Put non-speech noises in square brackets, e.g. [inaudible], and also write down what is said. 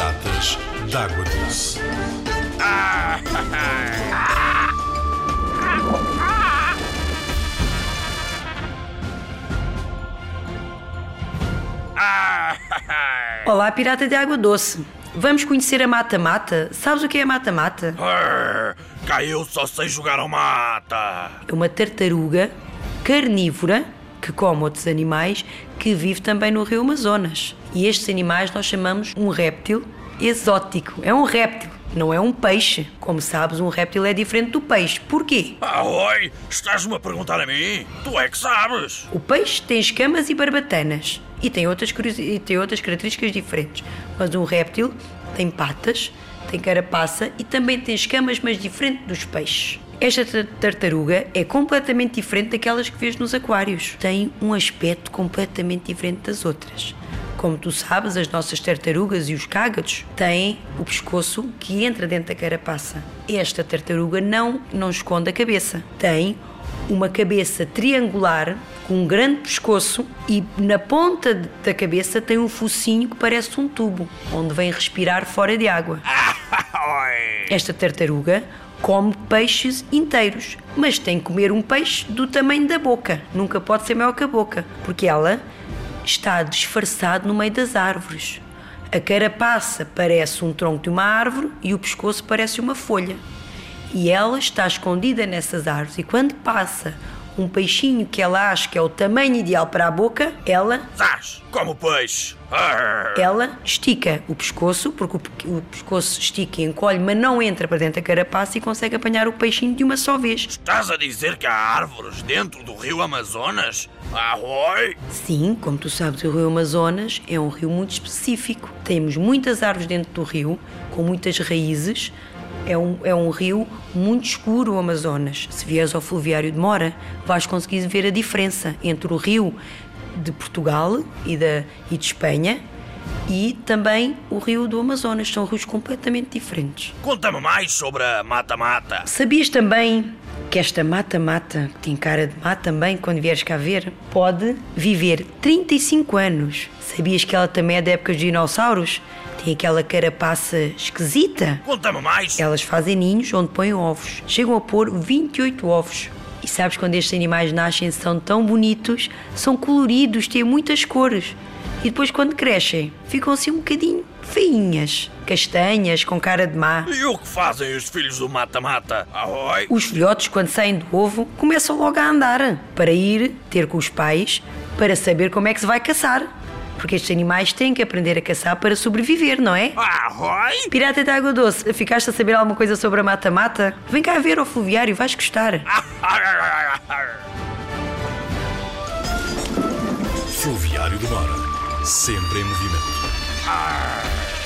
Piratas d'Água Doce. Olá, pirata de água doce. Vamos conhecer a mata-mata? Sabes o que é a mata-mata? Cá eu só sei jogar ao mata. É uma tartaruga carnívora que come outros animais que vive também no rio Amazonas. E estes animais nós chamamos um réptil exótico. É um réptil, não é um peixe. Como sabes, um réptil é diferente do peixe. Porquê? Ah, oi, estás-me a perguntar a mim? Tu é que sabes. O peixe tem escamas e barbatanas e tem outras, e tem outras características diferentes. Mas um réptil tem patas, tem carapaça e também tem escamas, mas diferente dos peixes. Esta tar- tartaruga é completamente diferente daquelas que vês nos aquários. Tem um aspecto completamente diferente das outras. Como tu sabes, as nossas tartarugas e os cágados têm o pescoço que entra dentro da carapaça. Esta tartaruga não, não esconde a cabeça. Tem uma cabeça triangular com um grande pescoço e na ponta da cabeça tem um focinho que parece um tubo, onde vem respirar fora de água. [laughs] Esta tartaruga come peixes inteiros, mas tem que comer um peixe do tamanho da boca. Nunca pode ser maior que a boca, porque ela está disfarçada no meio das árvores. A carapaça parece um tronco de uma árvore e o pescoço parece uma folha. E ela está escondida nessas árvores e quando passa um peixinho que ela acha que é o tamanho ideal para a boca, ela Zás, como peixe. Arr. ela estica o pescoço, porque o, o pescoço estica e encolhe, mas não entra para dentro da carapaça e consegue apanhar o peixinho de uma só vez. Estás a dizer que há árvores dentro do rio Amazonas? Ah, oi. Sim, como tu sabes, o rio Amazonas é um rio muito específico. Temos muitas árvores dentro do rio, com muitas raízes. É um, é um rio muito escuro, o Amazonas. Se vieres ao fluviário de Mora, vais conseguir ver a diferença entre o rio de Portugal e, da, e de Espanha e também o rio do Amazonas. São rios completamente diferentes. Conta-me mais sobre a mata-mata. Sabias também que esta mata-mata, que tem cara de mata também, quando vieres cá ver, pode viver 35 anos? Sabias que ela também é da época dos dinossauros? Tem aquela carapaça esquisita? Conta-me mais. Elas fazem ninhos onde põem ovos. Chegam a pôr 28 ovos. E sabes quando estes animais nascem são tão bonitos, são coloridos, têm muitas cores. E depois quando crescem, ficam assim um bocadinho feinhas, castanhas, com cara de má. E o que fazem os filhos do mata-mata? Os filhotes, quando saem do ovo, começam logo a andar para ir ter com os pais para saber como é que se vai caçar. Porque estes animais têm que aprender a caçar para sobreviver, não é? Ah, oi. Pirata de água doce, ficaste a saber alguma coisa sobre a mata-mata? Vem cá ver ao fluviário, vais gostar. Fluviário de Mora. Sempre em movimento.